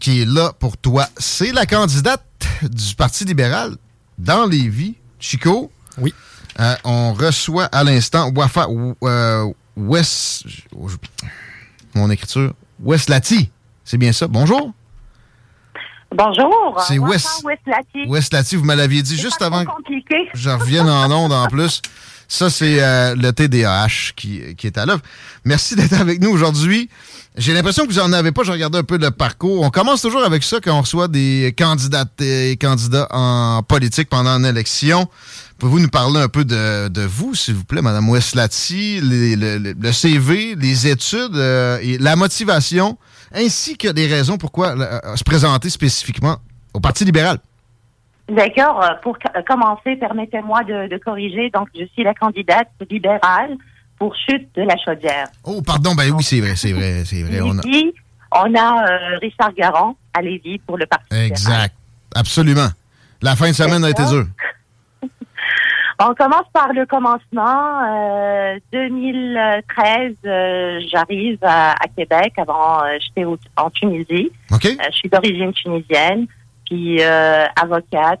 Qui est là pour toi, c'est la candidate du Parti libéral dans les vies, Chico. Oui. Euh, on reçoit à l'instant Wafa euh, West. Mon écriture. West Lati. C'est bien ça. Bonjour. Bonjour. C'est West, West Lati. Vous me l'aviez dit juste avant que je revienne en onde en plus. Ça, c'est euh, le TDAH qui, qui est à l'œuvre. Merci d'être avec nous aujourd'hui. J'ai l'impression que vous en avez pas. Je regardais un peu le parcours. On commence toujours avec ça quand on reçoit des candidates et candidats en politique pendant une élection. Pouvez-vous nous parler un peu de, vous, s'il vous plaît, Madame Westlati, le, CV, les études euh, et la motivation, ainsi que des raisons pourquoi euh, se présenter spécifiquement au Parti libéral? D'accord. Pour commencer, permettez-moi de corriger. Donc, je suis la candidate libérale pour chute de la chaudière. Oh, pardon, ben oui, c'est vrai, c'est vrai, c'est vrai. On a, on a euh, Richard Garand à Lévis pour le Parti Exact, absolument. La fin de semaine a été dure. On commence par le commencement. Euh, 2013, euh, j'arrive à, à, Québec. Avant, euh, j'étais en Tunisie. OK. Euh, je suis d'origine tunisienne, puis euh, avocate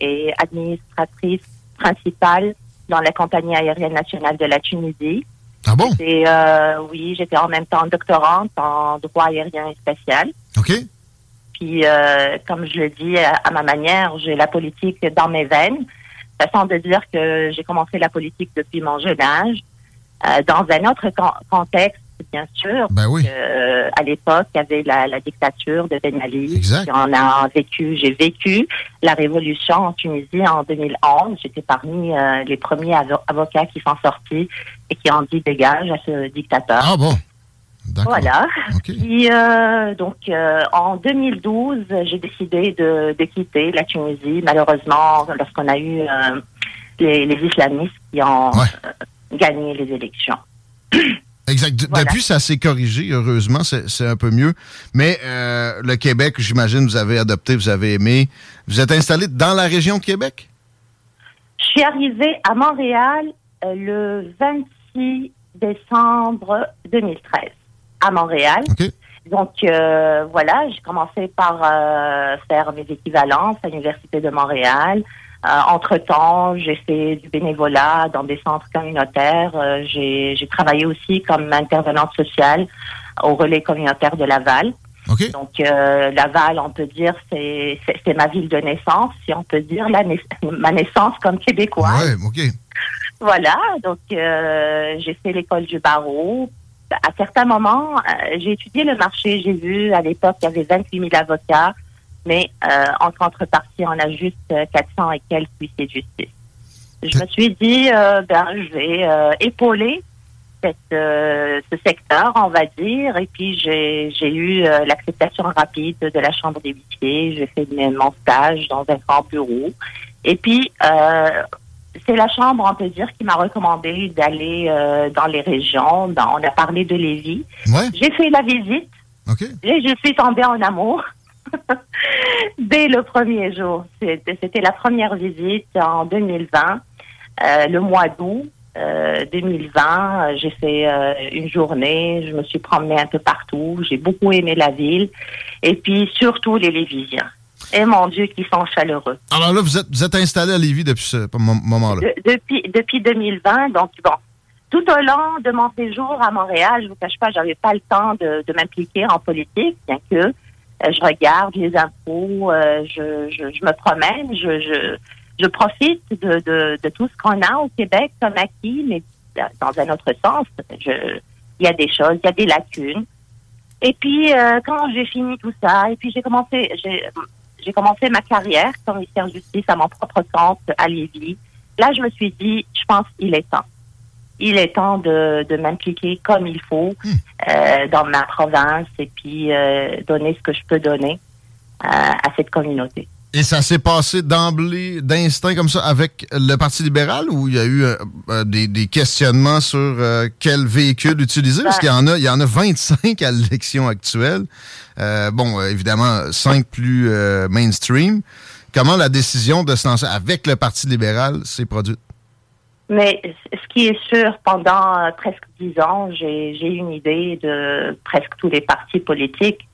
et administratrice principale dans la compagnie aérienne nationale de la Tunisie. Ah bon? Et, euh, oui, j'étais en même temps doctorante en droit aérien et spatial. OK. Puis, euh, comme je le dis à, ma manière, j'ai la politique dans mes veines. Façon de dire que j'ai commencé la politique depuis mon jeune âge, euh, dans un autre contexte bien sûr. Ben oui. Euh, à l'époque, il y avait la, la dictature de Ben Ali. Exact. On a vécu, j'ai vécu la révolution en Tunisie en 2011. J'étais parmi euh, les premiers avo avocats qui sont sortis et qui ont dit dégage à ce dictateur. Ah bon? Voilà. Okay. Puis, euh, donc, euh, en 2012, j'ai décidé de, de, quitter la Tunisie. Malheureusement, lorsqu'on a eu euh, les, les, islamistes qui ont ouais. gagné les élections. Exact. Voilà. Depuis, ça s'est corrigé, heureusement, c'est un peu mieux. Mais euh, le Québec, j'imagine, vous avez adopté, vous avez aimé. Vous êtes installé dans la région de Québec? Je suis arrivée à Montréal euh, le 26 décembre 2013, à Montréal. Okay. Donc, euh, voilà, j'ai commencé par euh, faire mes équivalences à l'Université de Montréal. Euh, entre-temps, j'ai fait du bénévolat dans des centres communautaires. Euh, j'ai travaillé aussi comme intervenante sociale au relais communautaire de Laval. Okay. Donc, euh, Laval, on peut dire, c'est ma ville de naissance, si on peut dire, la naiss ma naissance comme québécoise. Ouais, OK. Voilà, donc euh, j'ai fait l'école du barreau. À certains moments, euh, j'ai étudié le marché. J'ai vu, à l'époque, il y avait 28 000 avocats mais euh, en contrepartie, on a juste 400 et quelques huissiers de justice. Je me suis dit, euh, ben, je vais euh, épauler cette, ce secteur, on va dire, et puis j'ai eu l'acceptation rapide de la Chambre des huissiers. J'ai fait mon stage dans un grand bureau. Et puis, c'est la Chambre, on peut dire, qui m'a recommandé d'aller dans les régions. Ben, on a parlé de Lévis. Ouais. J'ai fait la visite. Okay. Et je suis tombée en amour. Dès le premier jour. C'était la première visite en 2020, euh, le mois d'août. Euh, 2020, j'ai fait euh, une journée, je me suis promenée un peu partout, j'ai beaucoup aimé la ville et puis surtout les Lévisiens. Et mon Dieu, qui sont chaleureux. Alors là, vous êtes, vous êtes installé à Lévis depuis ce moment-là? De, depuis, depuis 2020, donc bon, tout au long de mon séjour à Montréal, je vous cache pas, j'avais pas le temps de, de m'impliquer en politique, bien que euh, je regarde les infos, euh, je, je, je, me promène, je, je, je profite de, de, de tout ce qu'on a au Québec comme acquis, mais dans un autre sens, il y a des choses, il y a des lacunes. Et puis euh, quand j'ai fini tout ça, et puis j'ai commencé, j'ai, j'ai commencé ma carrière commissaire de justice à mon propre compte à Lévis. Là, je me suis dit, je pense qu'il est temps il est temps de, de m'impliquer comme il faut hmm. euh, dans ma province et puis euh, donner ce que je peux donner euh, à cette communauté. Et ça s'est passé d'emblée, d'instinct comme ça, avec le Parti libéral ou il y a eu des, des, questionnements sur quel véhicule utiliser? Parce qu'il y en a, il y en a 25 à l'élection actuelle. bon, évidemment, 5 plus mainstream. Comment la décision de se lancer avec le Parti libéral s'est produite? Mais ce qui est sûr, pendant euh, presque dix ans, j'ai eu une idée de presque tous les partis politiques,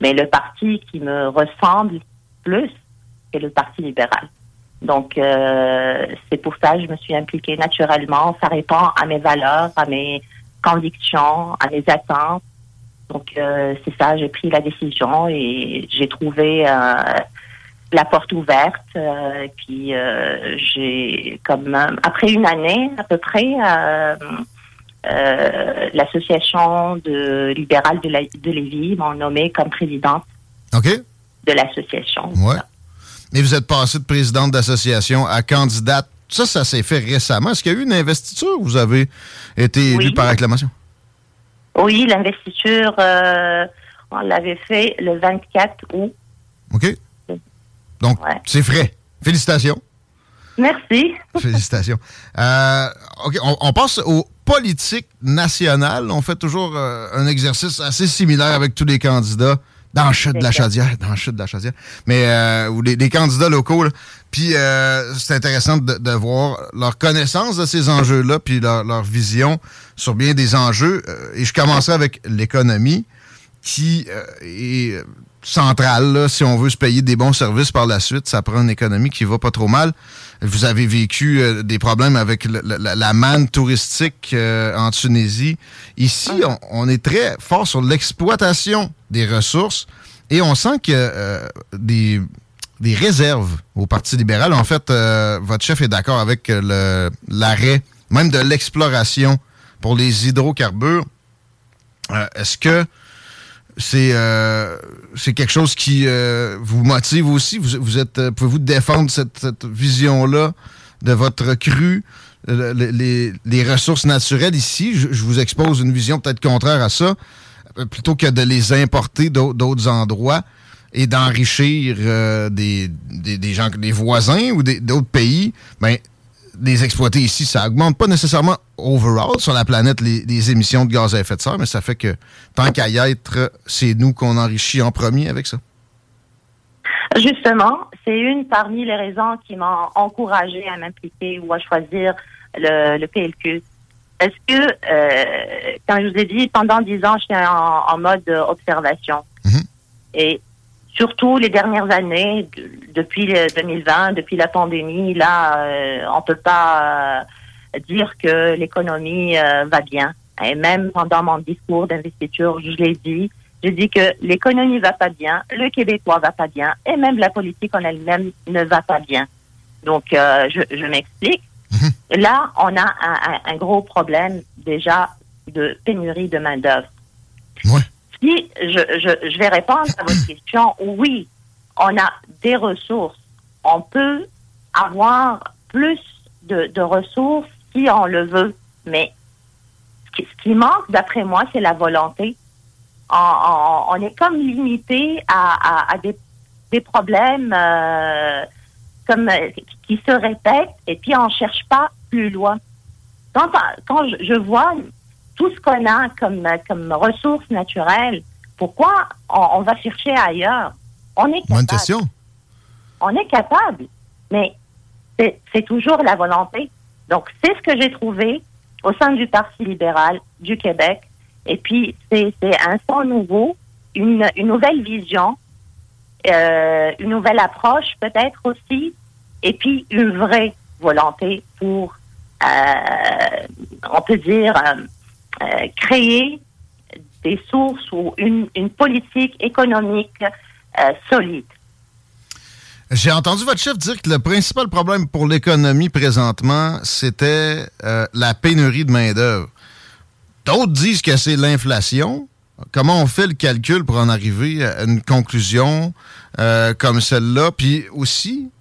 mais le parti qui me ressemble plus, c'est le Parti libéral. Donc, euh, c'est pour ça que je me suis impliquée naturellement. Ça répond à mes valeurs, à mes convictions, à mes attentes. Donc, euh, c'est ça, j'ai pris la décision et j'ai trouvé la porte ouverte. Euh, puis euh, j'ai comme après une année à peu près, euh, l'association de libérale de, la, de Lévis m'ont nommé comme présidente de l'association. Ouais. Et vous êtes passé de présidente d'association à candidate. Ça, ça s'est fait récemment. Est-ce qu'il y a eu une investiture ou vous avez été élu par acclamation? Oui, l'investiture, on l'avait fait le 24 août. OK. Donc, c'est frais. Félicitations. Merci. Félicitations. Euh, OK, on, passe aux politiques nationales. On fait toujours euh, un exercice assez similaire avec tous les candidats dans chute de la chaudière, dans chute de la chaudière, mais euh, ou les, candidats locaux. Puis c'est intéressant de, voir leur connaissance de ces enjeux-là, puis leur, leur, vision sur bien des enjeux. et je commencerai avec l'économie, qui est centrale, si on veut se payer des bons services par la suite. Ça prend une économie qui va pas trop mal. Vous avez vécu euh, des problèmes avec la, manne touristique euh, en Tunisie. Ici, on, est très fort sur l'exploitation des ressources et on sent que euh, des, des réserves au Parti libéral. En fait, votre chef est d'accord avec l'arrêt même de l'exploration pour les hydrocarbures. Est-ce que c'est euh, c'est quelque chose qui euh, vous motive aussi. Vous, êtes euh, pouvez-vous défendre cette, vision-là de votre cru, les, les, ressources naturelles ici? Je, vous expose une vision peut-être contraire à ça, plutôt que de les importer d'autres endroits et d'enrichir des, des, des, gens, des voisins ou d'autres pays. Ben, les exploiter ici, ça augmente pas nécessairement overall sur la planète les, émissions de gaz à effet de serre, mais ça fait que tant qu'à y être, c'est nous qu'on enrichit en premier avec ça. Justement, c'est une parmi les raisons qui m'ont encouragé à m'impliquer ou à choisir le, PLQ. Parce que, euh, quand je vous ai dit, pendant dix ans, j'étais en, en mode observation. Mm-hmm. Et surtout les dernières années, depuis 2020, depuis la pandémie, là, euh, on peut pas euh, dire que l'économie euh, va bien. Et même pendant mon discours d'investiture, je l'ai dit, je dis que l'économie va pas bien, le Québécois va pas bien, et même la politique en elle-même ne va pas bien. Donc, je, je m'explique. Mhm. Là, on a un, un, gros problème déjà de pénurie de main si je, je, vais répondre à votre question, oui, on a des ressources. On peut avoir plus de, de ressources si on le veut, mais ce qui, manque, d'après moi, c'est la volonté. On, on, est comme limité à, à, des, des, problèmes euh, comme qui se répètent et puis on cherche pas plus loin. Quand, quand je vois tout ce qu'on a comme, comme ressources naturelles, pourquoi on, va chercher ailleurs? On est capable. On est capable, mais c'est toujours la volonté. Donc, c'est ce que j'ai trouvé au sein du Parti libéral du Québec. Et puis, c'est un son nouveau, une, une nouvelle vision, euh, une nouvelle approche peut-être aussi, et puis une vraie volonté pour euh, on peut dire, créer des sources ou une, politique économique solide. J'ai entendu votre chef dire que le principal problème pour l'économie présentement, c'était euh, la pénurie de main-d'œuvre. D'autres disent que c'est l'inflation. Comment on fait le calcul pour en arriver à une conclusion euh, comme celle-là? Puis aussi, euh,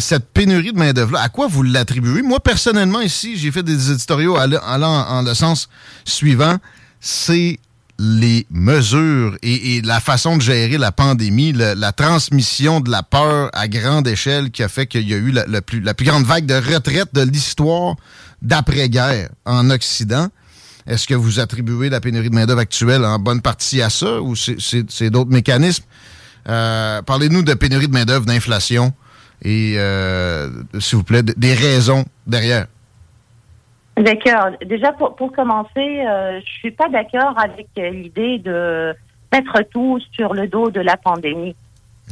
cette pénurie de main-d'œuvre-là, à quoi vous l'attribuez? Moi, personnellement, ici, j'ai fait des éditoriaux allant en le sens suivant. C'est les mesures et, la façon de gérer la pandémie, la transmission de la peur à grande échelle qui a fait qu'il y a eu la, plus, la plus grande vague de retraite de l'histoire d'après-guerre en Occident. Est-ce que vous attribuez la pénurie de main-d'œuvre actuelle en bonne partie à ça ou c'est d'autres mécanismes? Euh, parlez-nous de pénurie de main-d'œuvre, d'inflation et, euh, s'il vous plaît, des raisons derrière. D'accord. Déjà, pour, pour commencer, euh, je suis pas d'accord avec l'idée de mettre tout sur le dos de la pandémie.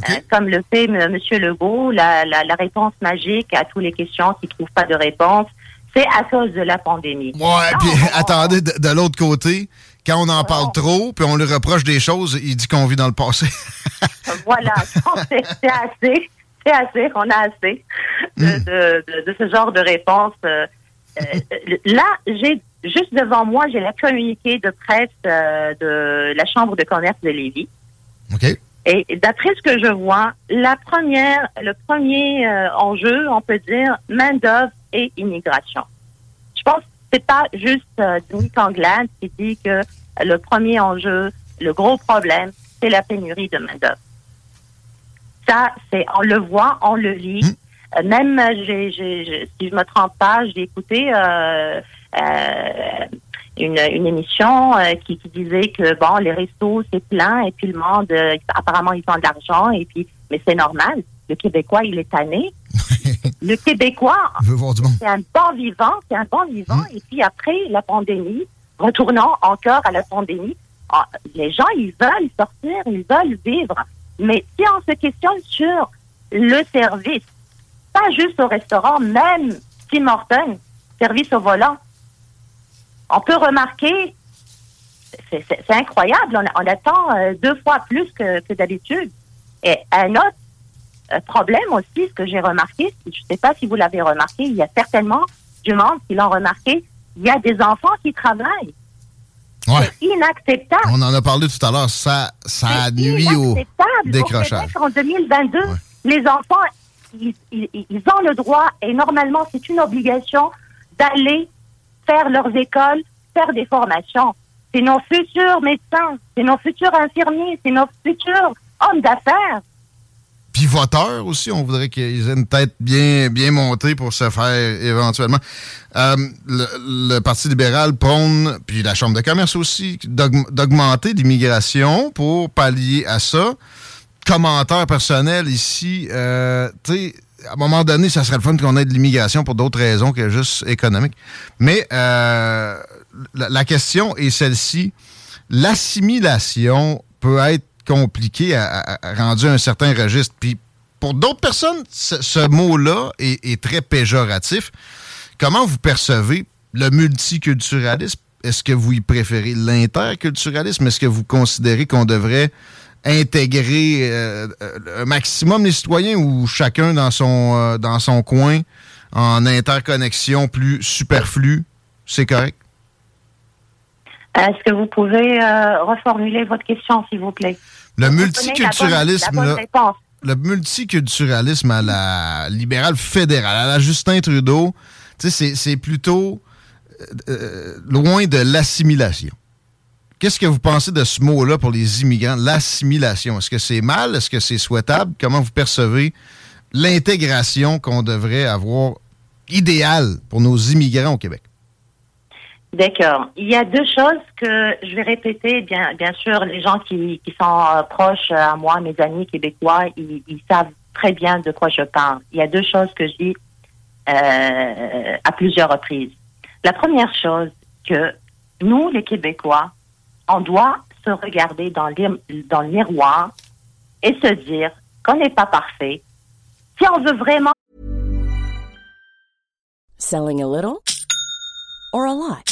Euh, comme le fait M. Legault, la, la, la, réponse magique à toutes les questions qui ne trouvent pas de réponse, c'est à cause de la pandémie. Ouais, puis attendez, de, l'autre côté, quand on en parle trop, puis on lui reproche des choses, il dit qu'on vit dans le passé. voilà, c'est assez, c'est assez, on a assez de, de, de, ce genre de réponse. Euh, euh, là, j'ai juste devant moi, j'ai la communiqué de presse euh, de la Chambre de commerce de Lévis. OK. Et d'après ce que je vois, la première, le premier euh, enjeu, on peut dire, main-d'œuvre et immigration. Je pense que c'est pas juste euh, Anglade qui dit que le premier enjeu, le gros problème, c'est la pénurie de main-d'œuvre. Ça, c'est, on le voit, on le lit. Hmm. Euh, même, j'ai, j'ai, si je me trompe pas, j'ai écouté euh, euh, une, une émission qui, qui, disait que bon, les restos c'est plein et puis le monde, apparemment ils ont de l'argent et puis, mais c'est normal. Le Québécois, il est tanné. le Québécois, c'est un bon vivant, c'est un bon vivant. Mmh. Et puis après la pandémie, retournant encore à la pandémie, ah, les gens, ils veulent sortir, ils veulent vivre. Mais si on se questionne sur le service, pas juste au restaurant, même Tim Horton, service au volant. On peut remarquer, c'est incroyable, on, attend euh, deux fois plus que, d'habitude. Et un autre euh, problème aussi, ce que j'ai remarqué, je ne sais pas si vous l'avez remarqué, il y a certainement du monde qui l'ont remarqué, il y a des enfants qui travaillent. C'est inacceptable. On en a parlé tout à l'heure, ça, ça nuit au décrochage. en 2022, les enfants ils, ont le droit, et normalement c'est une obligation, d'aller faire leurs écoles, faire des formations. C'est nos futurs médecins, c'est nos futurs infirmiers, c'est nos futurs hommes d'affaires. Pivoteurs aussi, on voudrait qu'ils aient une tête bien, bien montée pour se faire éventuellement. Euh, le, Parti libéral prône, puis la Chambre de commerce aussi, d'augmenter l'immigration pour pallier à ça commentaire personnel ici. Euh, tu sais, à un moment donné, ça serait le fun qu'on ait de l'immigration pour d'autres raisons que juste économiques. Mais euh, la, question est celle-ci. L'assimilation peut être compliquée à, rendu un certain registre. Puis pour d'autres personnes, ce, mot-là est, est, très péjoratif. Comment vous percevez le multiculturalisme? Est-ce que vous y préférez l'interculturalisme? Est-ce que vous considérez qu'on devrait intégrer euh, un maximum les citoyens ou chacun dans son, euh, dans son coin en interconnexion plus superflue, c'est correct? Est-ce que vous pouvez euh, reformuler votre question, s'il vous plaît? Le multiculturalisme, le multiculturalisme à la libérale fédérale, à la Justin Trudeau, c'est plutôt loin de l'assimilation. Qu'est-ce que vous pensez de ce mot-là pour les immigrants, l'assimilation? Est-ce que c'est mal? Est-ce que c'est souhaitable? Comment vous percevez l'intégration qu'on devrait avoir idéale pour nos immigrants au Québec? D'accord. Il y a deux choses que je vais répéter. Bien, bien sûr, les gens qui, sont euh, proches à moi, mes amis québécois, ils, savent très bien de quoi je parle. Il y a deux choses que je dis euh, à plusieurs reprises. La première chose, que nous, les Québécois, on doit se regarder dans, dans le miroir et se dire qu'on n'est pas parfait. Si on veut vraiment... Selling a little or a lot?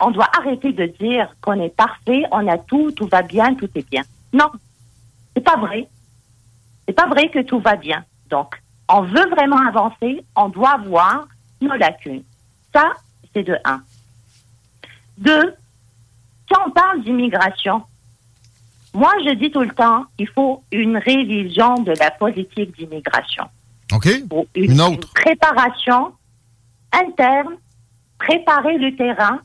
on doit arrêter de dire qu'on est parfait, on a tout, tout va bien, tout est bien. Non, c'est pas vrai. C'est pas vrai que tout va bien. Donc, on veut vraiment avancer, on doit voir nos lacunes. Ça, c'est de un. Deux, quand on parle d'immigration, moi, je dis tout le temps, il faut une révision de la politique d'immigration. OK. Une, une, autre. préparation interne, préparer le terrain,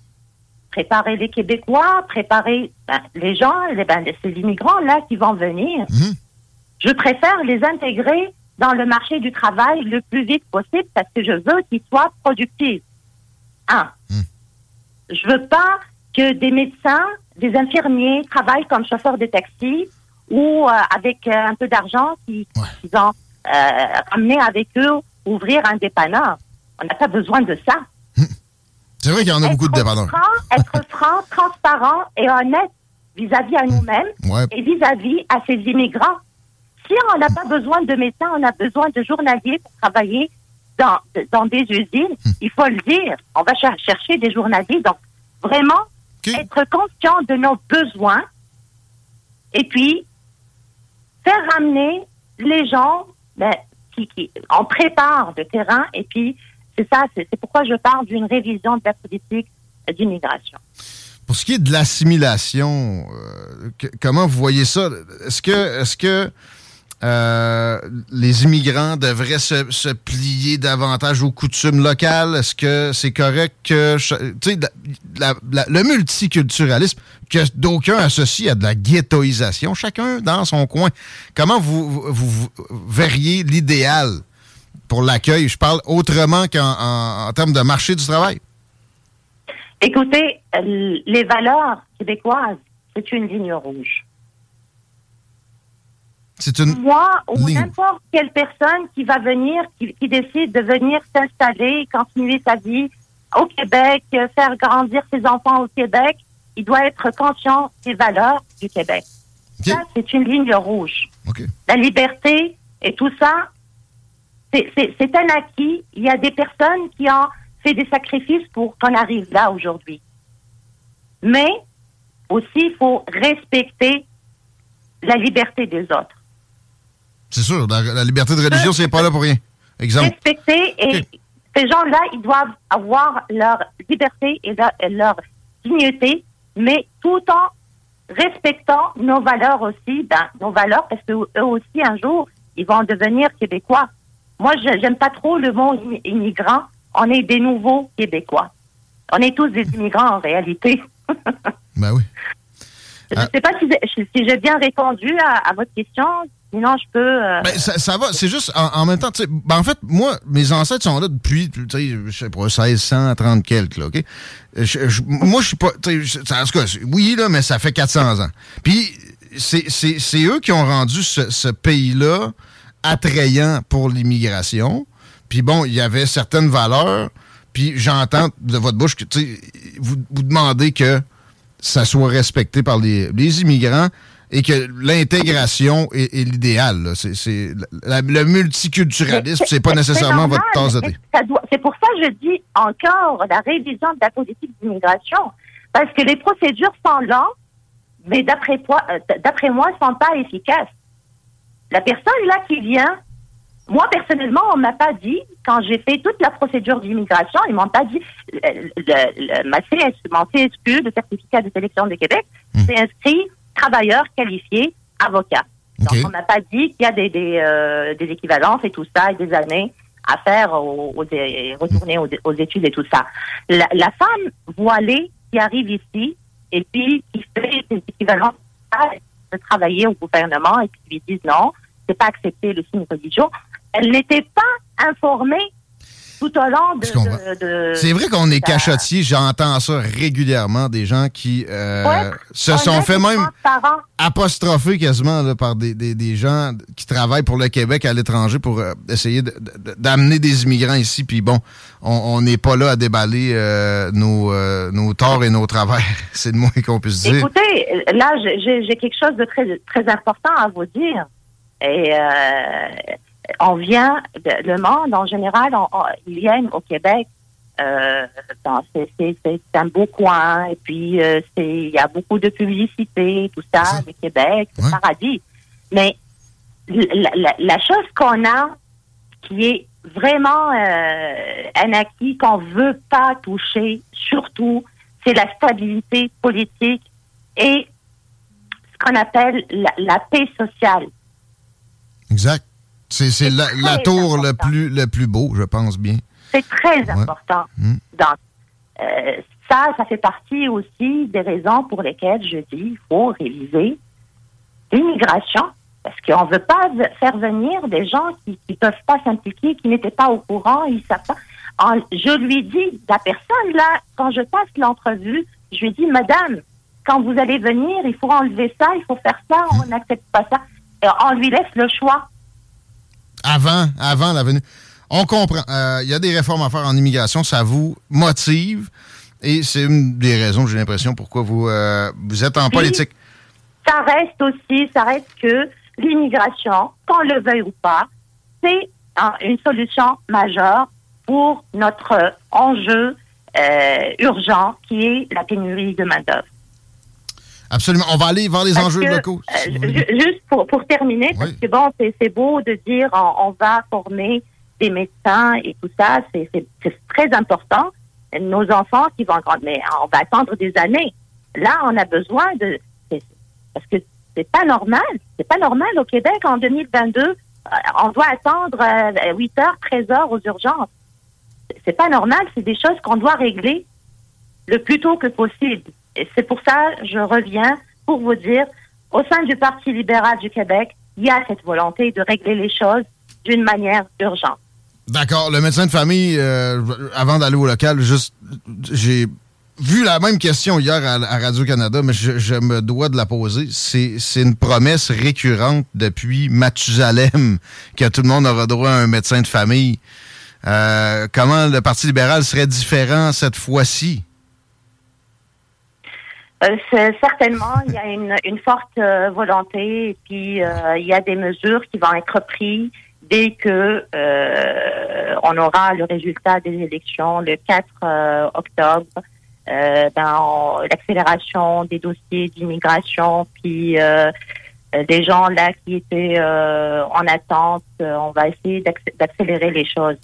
préparer les Québécois, préparer ben, les gens, les, ben, ces immigrants-là qui vont venir. Mhm. Je préfère les intégrer dans le marché du travail le plus vite possible parce que je veux qu'ils soient productifs. Un. Mhm. Je veux pas que des médecins, des infirmiers travaillent comme chauffeurs de taxi ou euh, avec euh, un peu d'argent qu'ils ont euh, ramené avec eux ouvrir un dépanneur. On n'a pas besoin de ça. C'est vrai qu'il y en a beaucoup de dépanneurs. être franc, transparent et honnête vis-à-vis à nous-mêmes et vis-à-vis à ces immigrants. Si on n'a pas besoin de médecins, on a besoin de journaliers pour travailler dans, dans des usines, il faut le dire. On va chercher des journaliers. Donc, vraiment, être conscient de nos besoins et puis faire ramener les gens ben, qui, qui, on prépare le terrain et puis c'est ça, c'est pourquoi je parle d'une révision de la politique d'immigration. Pour ce qui est de l'assimilation, euh, comment vous voyez ça? Est-ce que, euh, les immigrants devraient se, plier davantage aux coutumes locales? Est-ce que c'est correct que, le multiculturalisme, que d'aucuns associent à de la ghettoisation, chacun dans son coin. Comment vous, vous verriez l'idéal pour l'accueil. Je parle autrement qu'en termes de marché du travail. Écoutez, les valeurs québécoises, c'est une ligne rouge. C'est une Moi ou n'importe quelle personne qui va venir, qui, décide de venir s'installer, continuer sa vie au Québec, faire grandir ses enfants au Québec, il doit être conscient des valeurs du Québec. Ça, c'est une ligne rouge. La liberté et tout ça, c'est un acquis. Il y a des personnes qui ont fait des sacrifices pour qu'on arrive là aujourd'hui. Mais aussi, il faut respecter la liberté des autres. C'est sûr, la, liberté de religion, c'est pas là pour rien. Exemple. Respecter et ces gens-là, ils doivent avoir leur liberté et leur, dignité, mais tout en respectant nos valeurs aussi, ben, nos valeurs, parce qu'eux aussi, un jour, ils vont devenir québécois. Moi, j'aime pas trop le mot immigrant. On est des nouveaux Québécois. On est tous des immigrants en réalité. ben oui. Je ne sais pas si, j'ai bien répondu à, votre question. Sinon, je peux. Euh, ben, ça, va. C'est juste, en, même temps, ben, en fait, moi, mes ancêtres sont là depuis, je sais pas, 1630 quelques, là, OK? moi, je suis pas. En tout cas, oui, là, mais ça fait 400 ans. Puis, c'est eux qui ont rendu ce, ce pays-là attrayant pour l'immigration. Puis bon, il y avait certaines valeurs. Puis j'entends de votre bouche que vous, vous demandez que ça soit respecté par les, immigrants et que l'intégration est, l'idéal. C'est, le multiculturalisme, c'est pas nécessairement votre tasse de thé. C'est pour ça que je dis encore la révision de la politique d'immigration. Parce que les procédures sont lentes, mais d'après euh, d'après moi, sont pas efficaces. La personne là qui vient, moi personnellement, on m'a pas dit quand j'ai fait toute la procédure d'immigration, ils m'ont pas dit le, le, ma CS, mon CSQ, le certificat de sélection de Québec, hmm. c'est inscrit travailleur qualifié avocat. Donc on m'a pas dit qu'il y a des des, euh, des équivalences et tout ça et des années à faire, aux, retourner aux, études et tout ça. La, la, femme voilée qui arrive ici et puis qui fait des équivalences de travailler au gouvernement et qui lui disent non, c'est pas accepté le signe religieux, elle n'était pas informée tout au long de. c'est vrai qu'on est cachotier, j'entends ça régulièrement, des gens qui euh, se sont fait même apostropher quasiment par des, des, gens qui travaillent pour le Québec à l'étranger pour euh, essayer d'amener des immigrants ici. Puis bon, on n'est pas là à déballer euh, nos, nos torts et nos travers. c'est le moins qu'on puisse dire. Écoutez, là, j'ai quelque chose de très, très important à vous dire. Et on vient, le monde en général, il vient au Québec. Euh, c'est un beau coin et puis euh, il y a beaucoup de publicité, tout ça, le Québec, le paradis. Mais la, chose qu'on a, qui est vraiment euh, un acquis qu'on veut pas toucher, surtout, c'est la stabilité politique et ce qu'on appelle la, la paix sociale. Exact. C'est la, tour le plus, le plus beau, je pense bien. C'est très important. Hmm. Donc, euh, ça, ça fait partie aussi des raisons pour lesquelles je dis qu'il faut réviser l'immigration, parce qu'on ne veut pas faire venir des gens qui ne peuvent pas s'impliquer, qui n'étaient pas au courant, ils savent pas. je lui dis, la personne là, quand je passe l'entrevue, je lui dis, Madame, quand vous allez venir, il faut enlever ça, il faut faire ça, on n'accepte pas ça. Et on lui laisse le choix avant, avant la venue. On comprend. Euh, il y a des réformes à faire en immigration. Ça vous motive. Et c'est une des raisons, j'ai l'impression, pourquoi vous, euh, vous êtes en politique. Ça reste aussi, ça reste que l'immigration, qu'on le veuille ou pas, c'est une solution majeure pour notre enjeu euh, urgent qui est la pénurie de main-d'œuvre. Absolument. On va aller voir les enjeux locaux. Euh, juste pour, pour terminer, parce que bon, c'est beau de dire on, va former des médecins et tout ça, c'est très important. Nos enfants qui vont grandir, mais on va attendre des années. Là, on a besoin de... Parce que c'est pas normal. C'est pas normal au Québec en 2022. Euh, on doit attendre 8 euh, heures, 13 heures aux urgences. C'est pas normal. C'est des choses qu'on doit régler le plus tôt que possible. C'est pour ça, je reviens pour vous dire, au sein du Parti libéral du Québec, il y a cette volonté de régler les choses d'une manière urgente. D'accord. Le médecin de famille, euh, avant d'aller au local, juste, j'ai vu la même question hier à, Radio-Canada, mais je, me dois de la poser. C'est une promesse récurrente depuis Mathusalem que tout le monde aura droit à un médecin de famille. Euh, comment le Parti libéral serait différent cette fois-ci? Euh, certainement, il y a une, une forte euh, volonté et puis euh, il y a des mesures qui vont être prises dès que on aura le résultat des élections le 4 octobre. dans l'accélération des dossiers d'immigration, puis des gens là qui étaient en attente, on va essayer d'accélérer les choses.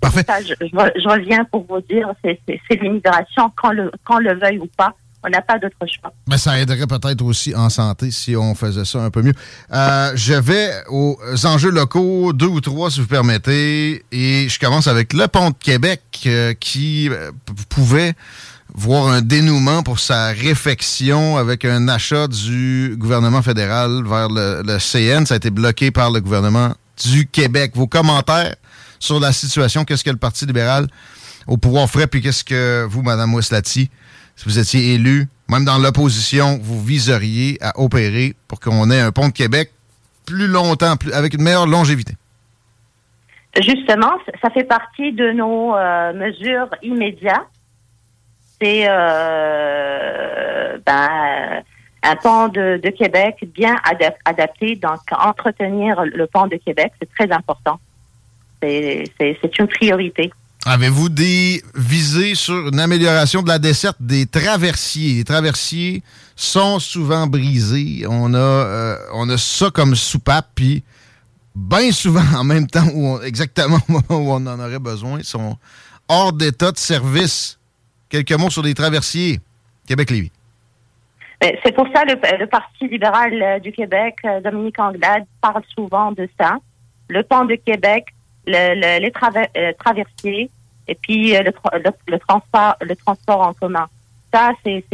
Parfait. je, je, reviens pour vous dire, c'est l'immigration, le, qu'on le veuille ou pas on n'a pas d'autre choix. Mais ça aiderait peut-être aussi en santé si on faisait ça un peu mieux. Euh, je vais aux enjeux locaux, deux ou trois si vous permettez, et je commence avec le pont de Québec euh, qui euh, pouvait voir un dénouement pour sa réfection avec un achat du gouvernement fédéral vers le, CN. Ça a été bloqué par le gouvernement du Québec. Vos commentaires sur la situation, qu'est-ce que le Parti libéral au pouvoir ferait, puis qu'est-ce que vous, Mme Ouslati, si vous étiez élu, même dans l'opposition, vous viseriez à opérer pour qu'on ait un pont de Québec plus longtemps, plus, avec une meilleure longévité? Justement, ça fait partie de nos euh, mesures immédiates. C'est euh, ben, un pont de, Québec bien adapté. Donc, entretenir le pont de Québec, c'est très important. C'est une priorité. Avez-vous des visées sur une amélioration de la desserte des traversiers? Les traversiers sont souvent brisés. On a, euh, on a ça comme soupape, puis bien souvent en même temps, où exactement au moment où on en aurait besoin, ils sont hors d'état de service. Quelques mots sur les traversiers. Québec-Lévis. Ben, c'est pour ça le, le Parti libéral euh, du Québec, euh, Dominique Anglade, parle souvent de ça. Le pont de Québec, le, les euh, traversiers et puis le, le, transport, le transport en commun. Ça, c'est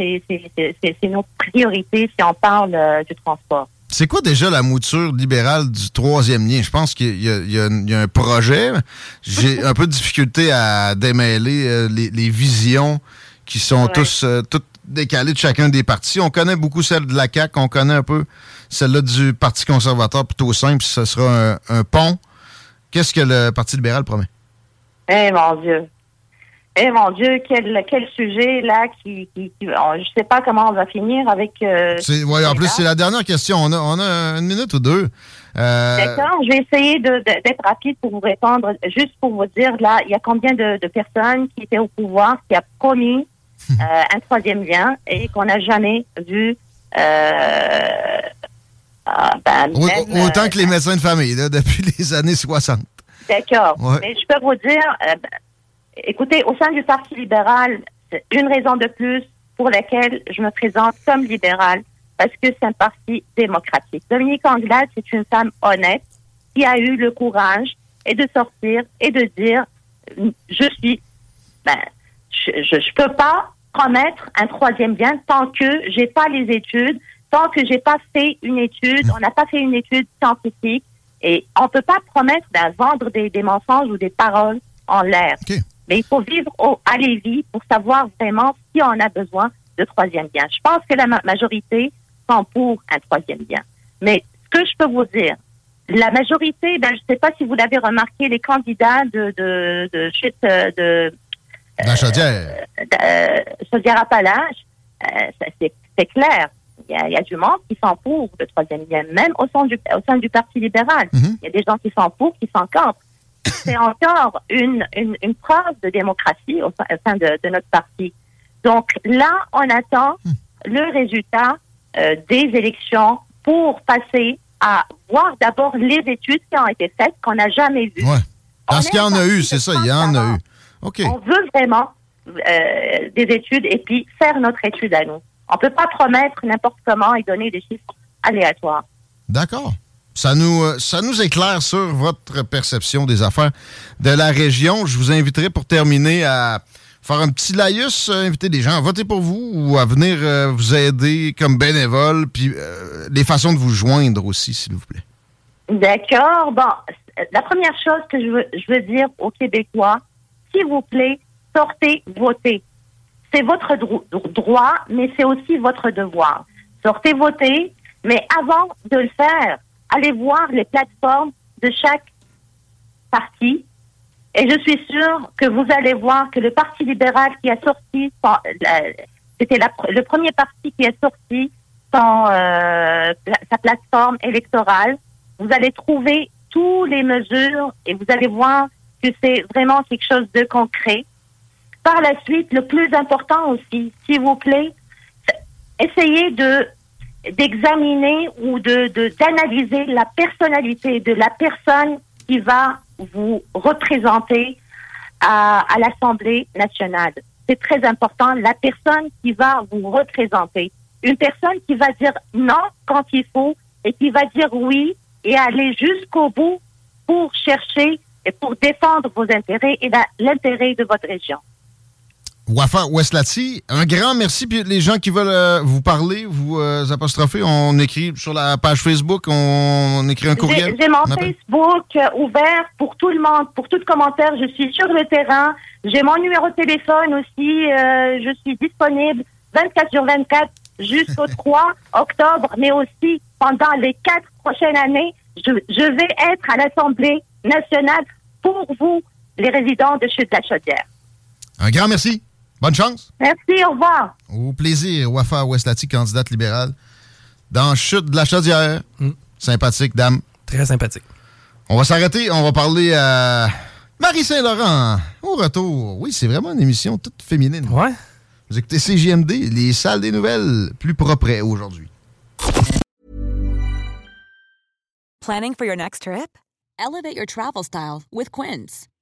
nos priorités si on parle du transport. C'est quoi déjà la mouture libérale du troisième lien? Je pense qu'il y, y, a un projet. J'ai un peu de difficulté à démêler les, les visions qui sont tous toutes décalées de chacun des partis. On connaît beaucoup celle de la CAQ, on connaît un peu celle-là du Parti conservateur, plutôt simple, ce sera un, pont. Qu'est-ce que le Parti libéral promet? Eh mon Dieu. Eh mon Dieu, quel, quel sujet là qui, qui, je sais pas comment on va finir avec. Euh, oui, en plus c'est la dernière question. On a, on a une minute ou deux. Euh, D'accord, je vais essayer d'être rapide pour vous répondre. Juste pour vous dire là, il y a combien de, de personnes qui étaient au pouvoir qui a promis euh, un troisième lien et qu'on n'a jamais vu. Euh, ah, ben, autant que les médecins de famille, depuis les années 60. D'accord. Mais je peux vous dire, euh, ben, écoutez, au sein du Parti libéral, c'est une raison de plus pour laquelle je me présente comme libérale, parce que c'est un parti démocratique. Dominique Anglade, c'est une femme honnête qui a eu le courage et de sortir et de dire, je suis, ben, je ne peux pas promettre un troisième bien tant que j'ai pas les études, tant que j'ai pas fait une étude, on n'a pas fait une étude scientifique et on peut pas promettre de vendre des, des, mensonges ou des paroles en l'air. Mais il faut vivre au, à Lévis pour savoir vraiment si on a besoin de troisième bien. Je pense que la majorité sont pour un troisième bien. Mais ce que je peux vous dire, la majorité, ben, je ne sais pas si vous l'avez remarqué, les candidats de, de, de, de, de la Chaudière. Euh, Chaudière-Appalaches, euh, c'est clair. Il y, a, du monde qui sont pour le troisième lien, même au sein du, au sein du Parti libéral. Mhm. Il y a des gens qui sont pour, qui sont contre. C'est encore une, une, une, preuve de démocratie au sein de, de, notre parti. Donc là, on attend mhm. le résultat euh, des élections pour passer à voir d'abord les études qui ont été faites, qu'on n'a jamais vues. Ouais. Parce qu'il y en a eu, c'est ça, il y en a eu. On veut vraiment euh, des études et puis faire notre étude à nous. On ne peut pas promettre n'importe comment et donner des chiffres aléatoires. D'accord. Ça nous, euh, ça nous éclaire sur votre perception des affaires de la région. Je vous inviterai pour terminer à faire un petit laïus, euh, inviter des gens à voter pour vous ou à venir vous aider comme bénévole, puis les façons de vous joindre aussi, s'il vous plaît. D'accord. Bon, la première chose que je veux, je veux dire aux Québécois, s'il vous plaît, sortez voter. C'est votre droit, mais c'est aussi votre devoir. Sortez voter, mais avant de le faire, allez voir les plateformes de chaque parti. Et je suis sûre que vous allez voir que le Parti libéral qui a sorti, c'était le premier parti qui a sorti son, euh, sa plateforme électorale, vous allez trouver toutes les mesures et vous allez voir que c'est vraiment quelque chose de concret. Par la suite, le plus important aussi, s'il vous plaît, essayez de d'examiner ou de d'analyser la personnalité de la personne qui va vous représenter à l'Assemblée nationale. C'est très important, la personne qui va vous représenter. Une personne qui va dire non quand il faut et qui va dire oui et aller jusqu'au bout pour chercher et pour défendre vos intérêts et l'intérêt de votre région. Wafa Westlati, un grand merci. Puis les gens qui veulent euh, vous parler, vous euh, apostropher, on écrit sur la page Facebook, on, écrit un courriel. J'ai mon Facebook euh, ouvert pour tout le monde, pour tout commentaire. Je suis sur le terrain. J'ai mon numéro de téléphone aussi. je suis disponible 24 sur 24 jusqu'au 3 octobre, mais aussi pendant les quatre prochaines années. Je, je vais être à l'Assemblée nationale pour vous, les résidents de Chute de la Chaudière. Un grand merci. Bonne chance. Merci, au revoir. Au plaisir, Wafa Westlati, candidate libérale dans Chute de la Chaudière. Mm. Sympathique, dame. Très sympathique. On va s'arrêter, on va parler à Marie Saint-Laurent, au retour. Oui, c'est vraiment une émission toute féminine. Ouais. Vous écoutez CGMD, les salles des nouvelles plus propres aujourd'hui. Planning for your next trip? Elevate your travel style with Quince.